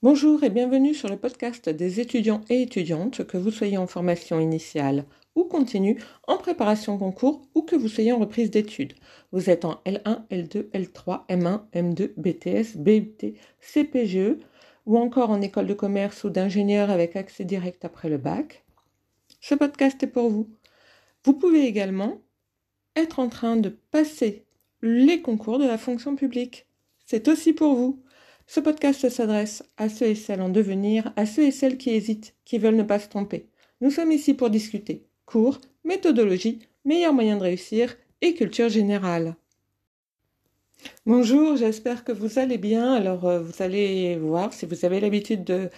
Bonjour et bienvenue sur le podcast des étudiants et étudiantes, que vous soyez en formation initiale ou continue, en préparation concours ou que vous soyez en reprise d'études. Vous êtes en L1, L2, L3, M1, M2, BTS, BUT, CPGE ou encore en école de commerce ou d'ingénieur avec accès direct après le bac. Ce podcast est pour vous. Vous pouvez également être en train de passer les concours de la fonction publique. C'est aussi pour vous. Ce podcast s'adresse à ceux et celles en devenir, à ceux et celles qui hésitent, qui veulent ne pas se tromper. Nous sommes ici pour discuter cours, méthodologie, meilleurs moyens de réussir et culture générale. Bonjour, j'espère que vous allez bien. Alors, euh, vous allez voir, si vous avez l'habitude de,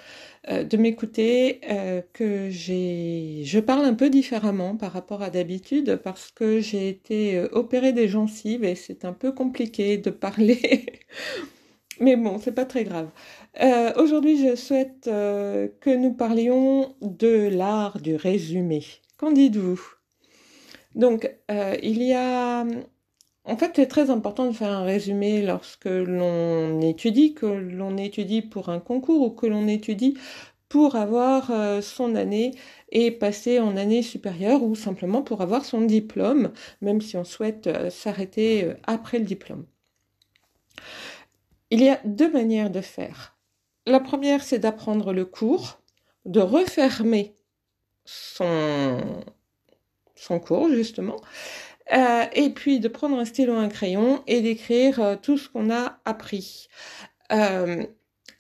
euh, m'écouter, euh, que j'ai, je parle un peu différemment par rapport à d'habitude parce que j'ai été opérée des gencives et c'est un peu compliqué de parler Mais bon, c'est pas très grave. Euh, aujourd'hui, je souhaite euh, que nous parlions de l'art du résumé. Qu'en dites-vous? Donc, euh, il y a... En fait, c'est très important de faire un résumé lorsque l'on étudie, que l'on étudie pour un concours ou que l'on étudie pour avoir son année et passer en année supérieure ou simplement pour avoir son diplôme, même si on souhaite s'arrêter après le diplôme. Il y a deux manières de faire. La première, c'est d'apprendre le cours, de refermer son, cours, justement, euh, et puis de prendre un stylo, un crayon et d'écrire euh, tout ce qu'on a appris. Euh,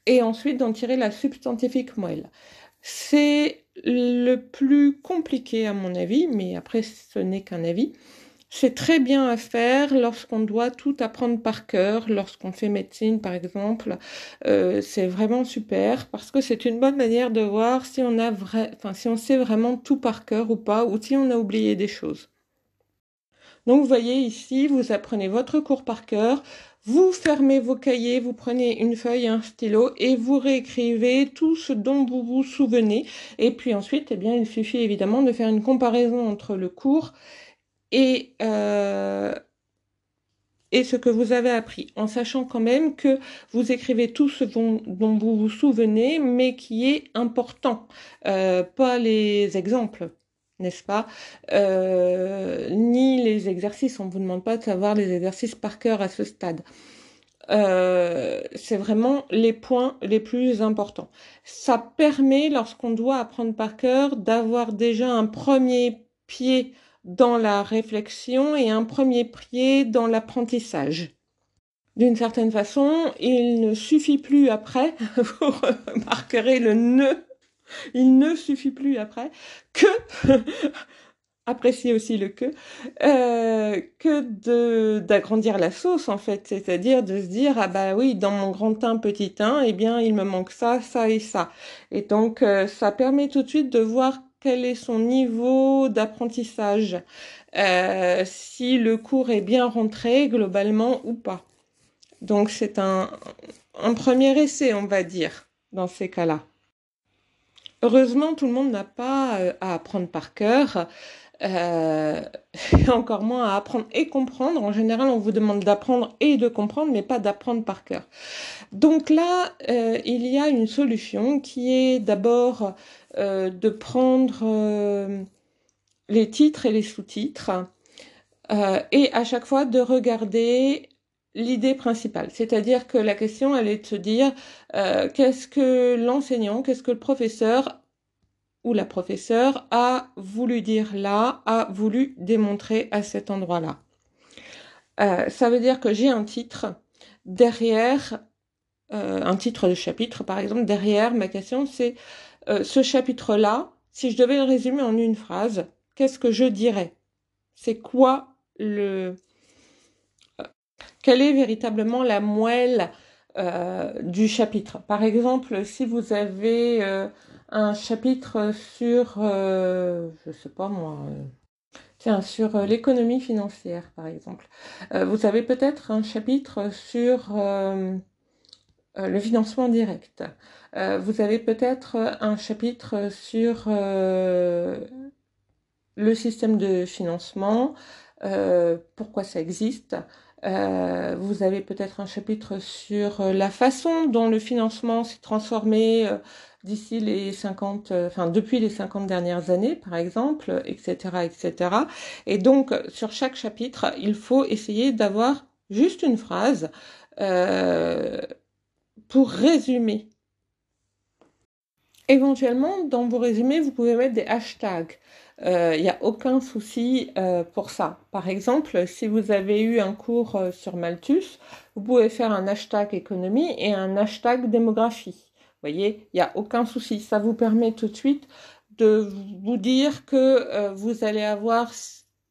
et ensuite d'en tirer la substantifique moelle. C'est le plus compliqué à mon avis, mais après ce n'est qu'un avis. C'est très bien à faire lorsqu'on doit tout apprendre par cœur, lorsqu'on fait médecine par exemple. Euh, c'est vraiment super parce que c'est une bonne manière de voir si on a vrai, enfin si on sait vraiment tout par cœur ou pas, ou si on a oublié des choses. Donc vous voyez ici, vous apprenez votre cours par cœur, vous fermez vos cahiers, vous prenez une feuille, un stylo et vous réécrivez tout ce dont vous vous souvenez. Et puis ensuite, eh bien, il suffit évidemment de faire une comparaison entre le cours et, euh, et ce que vous avez appris, en sachant quand même que vous écrivez tout ce dont, vous vous souvenez, mais qui est important, euh, pas les exemples n'est-ce pas? Euh, Ni les exercices, on ne vous demande pas de savoir les exercices par cœur à ce stade. Euh, c'est vraiment les points les plus importants. Ça permet, lorsqu'on doit apprendre par cœur, d'avoir déjà un premier pied dans la réflexion et un premier pied dans l'apprentissage. D'une certaine façon, il ne suffit plus après, vous remarquerez le ne, il ne suffit plus après que, appréciez aussi le que, euh, que de d'agrandir la sauce en fait, c'est-à-dire de se dire ah bah oui dans mon grand 1 petit 1 eh bien il me manque ça ça et ça et donc euh, ça permet tout de suite de voir quel est son niveau d'apprentissage, euh, si le cours est bien rentré globalement ou pas. Donc c'est un, premier essai, on va dire, dans ces cas-là. Heureusement, tout le monde n'a pas euh, à apprendre par cœur, euh, encore moins à apprendre et comprendre. En général, on vous demande d'apprendre et de comprendre, mais pas d'apprendre par cœur. Donc là, il y a une solution qui est d'abord de prendre euh, les titres et les sous-titres euh, et à chaque fois de regarder l'idée principale. C'est-à-dire que la question, elle est de se dire qu'est-ce que l'enseignant, qu'est-ce que le professeur ou la professeure a voulu dire là, a voulu démontrer à cet endroit-là. ça veut dire que j'ai un titre derrière, un titre de chapitre par exemple, derrière ma question c'est euh, ce chapitre-là, si je devais le résumer en une phrase, qu'est-ce que je dirais? C'est quoi le... Euh, quelle est véritablement la moelle euh, du chapitre? Par exemple, si vous avez un chapitre sur, je sais pas moi, tiens, sur l'économie financière, par exemple, vous avez peut-être un chapitre sur le financement direct. Euh, vous avez peut-être un chapitre sur euh, le système de financement, euh, pourquoi ça existe, Euh, vous avez peut-être un chapitre sur euh, la façon dont le financement s'est transformé euh, d'ici les 50, enfin depuis les 50 dernières années, par exemple, etc., etc. Et donc, sur chaque chapitre, il faut essayer d'avoir juste une phrase pour résumer. Éventuellement, dans vos résumés, vous pouvez mettre des hashtags. Il euh, n'y a aucun souci euh, pour ça. Par exemple, si vous avez eu un cours euh, sur Malthus, vous pouvez faire un hashtag économie et un hashtag démographie. Vous voyez, il n'y a aucun souci. Ça vous permet tout de suite de vous dire que vous allez avoir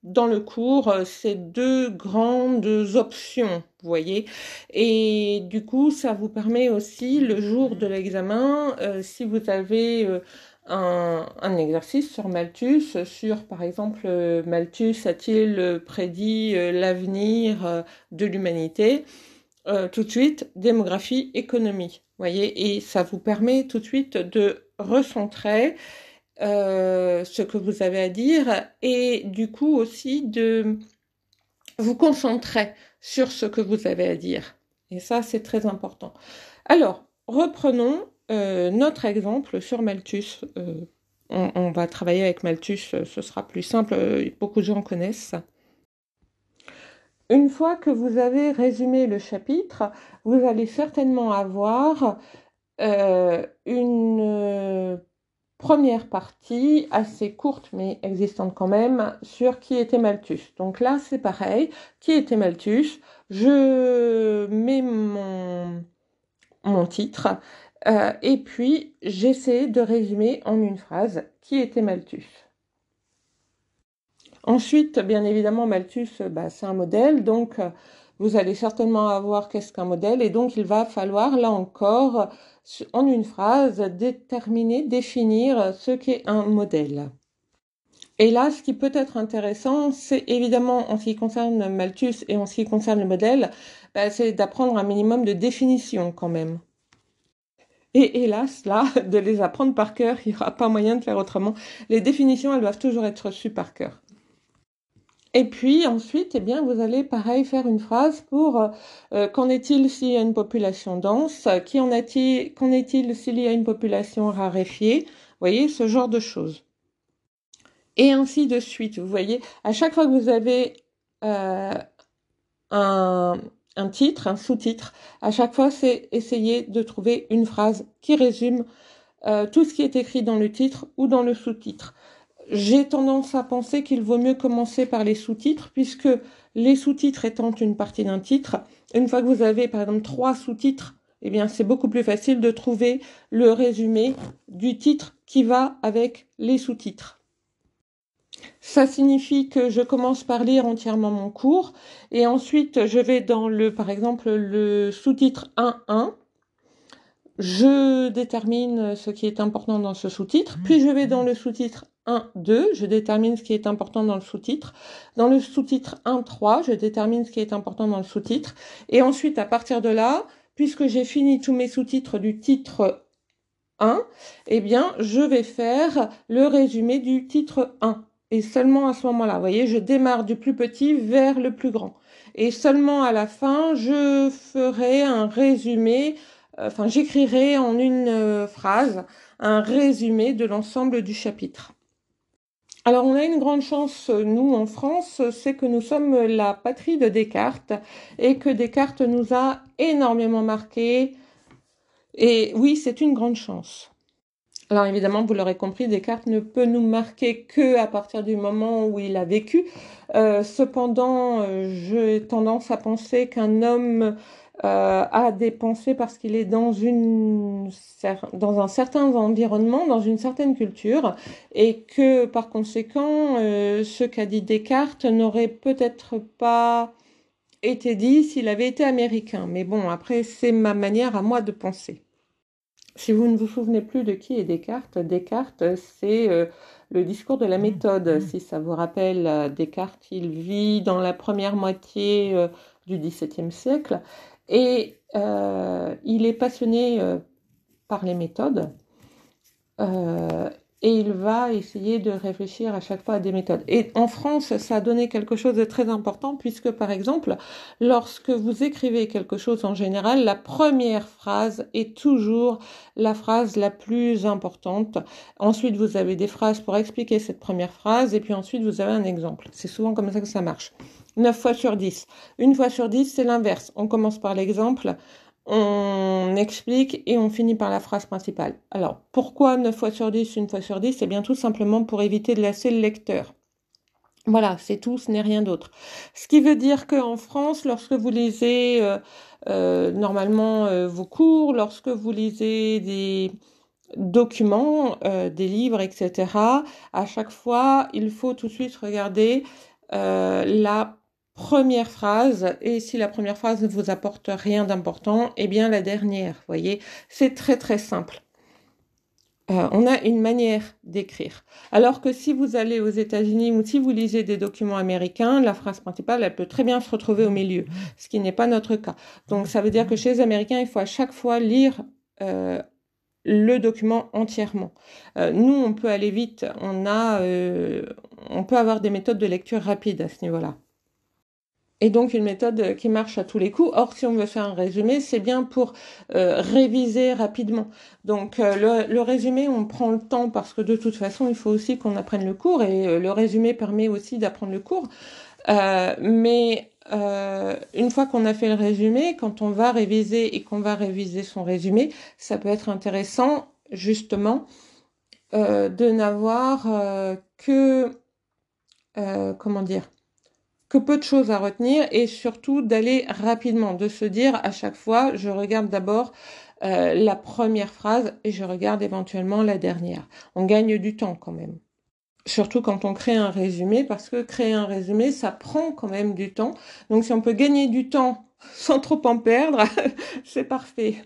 dans le cours ces deux grandes options, vous voyez. Et du coup, ça vous permet aussi, le jour de l'examen, si vous avez un, exercice sur Malthus, sur par exemple Malthus a-t-il prédit euh, l'avenir euh, de l'humanité euh, Tout de suite, démographie, économie. Voyez, et ça vous permet tout de suite de recentrer ce que vous avez à dire et du coup aussi de vous concentrer sur ce que vous avez à dire. Et ça, c'est très important. Alors, reprenons euh, notre exemple sur Malthus, euh, on, va travailler avec Malthus, euh, ce sera plus simple, beaucoup de gens connaissent. Une fois que vous avez résumé le chapitre, vous allez certainement avoir une première partie assez courte mais existante quand même sur qui était Malthus. Donc là c'est pareil, qui était Malthus, je mets mon, mon titre euh, et puis, j'essaie de résumer en une phrase qui était Malthus? Ensuite, bien évidemment, Malthus, bah, c'est un modèle, donc vous allez certainement avoir qu'est-ce qu'un modèle, et donc il va falloir, là encore, en une phrase, déterminer, définir ce qu'est un modèle. Et là, ce qui peut être intéressant, c'est évidemment en ce qui concerne Malthus et en ce qui concerne le modèle, bah, c'est d'apprendre un minimum de définition quand même. Et hélas, là, de les apprendre par cœur, il n'y aura pas moyen de faire autrement. Les définitions, elles doivent toujours être reçues par cœur. Et puis ensuite, eh bien, vous allez pareil faire une phrase pour euh, qu'en est-il s'il y a une population dense, qu'en est-il s'il y a une population raréfiée, vous voyez, ce genre de choses. Et ainsi de suite, vous voyez, à chaque fois que vous avez euh, un, un titre, un sous-titre. À chaque fois, c'est essayer de trouver une phrase qui résume euh, tout ce qui est écrit dans le titre ou dans le sous-titre. J'ai tendance à penser qu'il vaut mieux commencer par les sous-titres, puisque les sous-titres étant une partie d'un titre, une fois que vous avez par exemple trois sous-titres, eh bien c'est beaucoup plus facile de trouver le résumé du titre qui va avec les sous-titres. Ça signifie que je commence par lire entièrement mon cours et ensuite je vais dans le, par exemple, le sous-titre 1.1. Je détermine ce qui est important dans ce sous-titre, mmh. puis je vais dans le sous-titre 1.2, je détermine ce qui est important dans le sous-titre. Dans le sous-titre 1.3, je détermine ce qui est important dans le sous-titre. Et ensuite, à partir de là, puisque j'ai fini tous mes sous-titres du titre 1, eh bien, je vais faire le résumé du titre 1. Et seulement à ce moment-là, vous voyez, je démarre du plus petit vers le plus grand. Et seulement à la fin, je ferai un résumé, enfin j'écrirai en une euh, phrase un résumé de l'ensemble du chapitre. Alors on a une grande chance, nous en France, c'est que nous sommes la patrie de Descartes et que Descartes nous a énormément marqué. Et oui, c'est une grande chance. Alors évidemment, vous l'aurez compris, Descartes ne peut nous marquer que à partir du moment où il a vécu. Euh, cependant, euh, j'ai tendance à penser qu'un homme euh, a des pensées parce qu'il est dans une dans un certain environnement, dans une certaine culture, et que par conséquent, ce qu'a dit Descartes n'aurait peut-être pas été dit s'il avait été américain. Mais bon, après, c'est ma manière à moi de penser. Si vous ne vous souvenez plus de qui est Descartes, Descartes, c'est euh, le discours de la méthode. Mmh. Si ça vous rappelle, euh, Descartes, il vit dans la première moitié euh, du XVIIe siècle et il est passionné par les méthodes. et il va essayer de réfléchir à chaque fois à des méthodes. Et en France, ça a donné quelque chose de très important puisque, par exemple, lorsque vous écrivez quelque chose en général, la première phrase est toujours la phrase la plus importante. Ensuite, vous avez des phrases pour expliquer cette première phrase et puis ensuite, vous avez un exemple. C'est souvent comme ça que ça marche. 9 fois sur 10. Une fois sur 10, c'est l'inverse. On commence par l'exemple on explique et on finit par la phrase principale. Alors, pourquoi 9 fois sur 10, une fois sur 10 C'est bien tout simplement pour éviter de lasser le lecteur. Voilà, c'est tout, ce n'est rien d'autre. Ce qui veut dire qu'en France, lorsque vous lisez euh, euh, normalement euh, vos cours, lorsque vous lisez des documents, des livres, etc., à chaque fois, il faut tout de suite regarder la première phrase et si la première phrase ne vous apporte rien d'important, eh bien la dernière, voyez, c'est très très simple. Euh, on a une manière d'écrire. Alors que si vous allez aux États-Unis ou si vous lisez des documents américains, la phrase principale, elle peut très bien se retrouver au milieu, ce qui n'est pas notre cas. Donc ça veut dire que chez les Américains, il faut à chaque fois lire euh, le document entièrement. Euh, nous, on peut aller vite. On a, on peut avoir des méthodes de lecture rapide à ce niveau-là et donc une méthode qui marche à tous les coups. Or, si on veut faire un résumé, c'est bien pour euh, réviser rapidement. Donc euh, le, résumé, on prend le temps parce que de toute façon, il faut aussi qu'on apprenne le cours et euh, le résumé permet aussi d'apprendre le cours. mais une fois qu'on a fait le résumé, quand on va réviser et qu'on va réviser son résumé, ça peut être intéressant justement de n'avoir que comment dire que peu de choses à retenir et surtout d'aller rapidement, de se dire à chaque fois, je regarde d'abord euh, la première phrase et je regarde éventuellement la dernière. On gagne du temps quand même. Surtout quand on crée un résumé, parce que créer un résumé, ça prend quand même du temps. Donc si on peut gagner du temps sans trop en perdre, c'est parfait.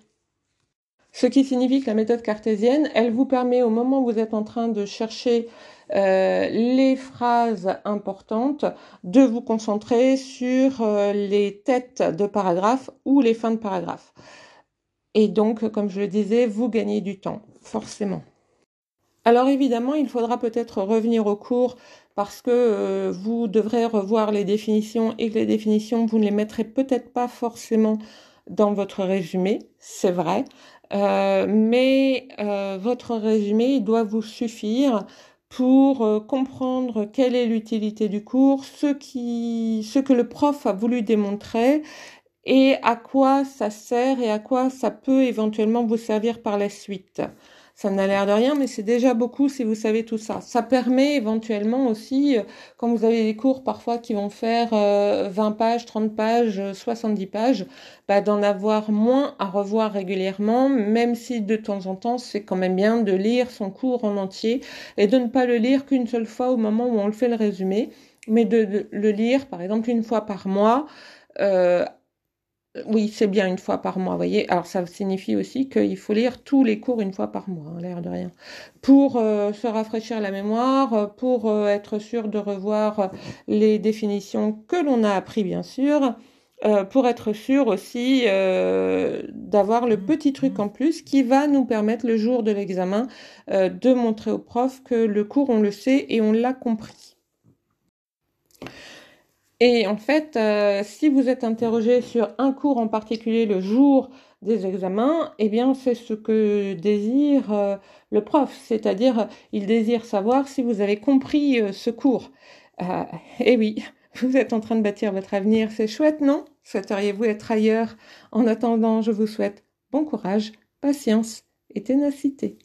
Ce qui signifie que la méthode cartésienne, elle vous permet au moment où vous êtes en train de chercher euh, les phrases importantes, de vous concentrer sur euh, les têtes de paragraphes ou les fins de paragraphes. Et donc, comme je le disais, vous gagnez du temps, forcément. Alors évidemment, il faudra peut-être revenir au cours parce que euh, vous devrez revoir les définitions et que les définitions, vous ne les mettrez peut-être pas forcément dans votre résumé, c'est vrai, mais votre résumé doit vous suffire pour euh, comprendre quelle est l'utilité du cours, ce que le prof a voulu démontrer et à quoi ça sert et à quoi ça peut éventuellement vous servir par la suite. Ça n'a l'air de rien, mais c'est déjà beaucoup si vous savez tout ça. Ça permet éventuellement aussi, euh, quand vous avez des cours parfois qui vont faire 20 euh, pages, 30 pages, 70 pages, bah, d'en avoir moins à revoir régulièrement, même si de temps en temps c'est quand même bien de lire son cours en entier et de ne pas le lire qu'une seule fois au moment où on le fait le résumé, mais de, le lire par exemple une fois par mois. Euh, oui, c'est bien une fois par mois, voyez. Alors ça signifie aussi qu'il faut lire tous les cours une fois par mois, hein, l'air de rien, pour euh, se rafraîchir la mémoire, pour euh, être sûr de revoir les définitions que l'on a appris, bien sûr, euh, pour être sûr aussi d'avoir le petit truc en plus qui va nous permettre le jour de l'examen de montrer au prof que le cours on le sait et on l'a compris. Et en fait, euh, si vous êtes interrogé sur un cours en particulier le jour des examens, eh bien, c'est ce que désire euh, le prof, c'est-à-dire il désire savoir si vous avez compris euh, ce cours. et oui, vous êtes en train de bâtir votre avenir, c'est chouette, non? Souhaiteriez-vous être ailleurs? En attendant, je vous souhaite bon courage, patience et ténacité.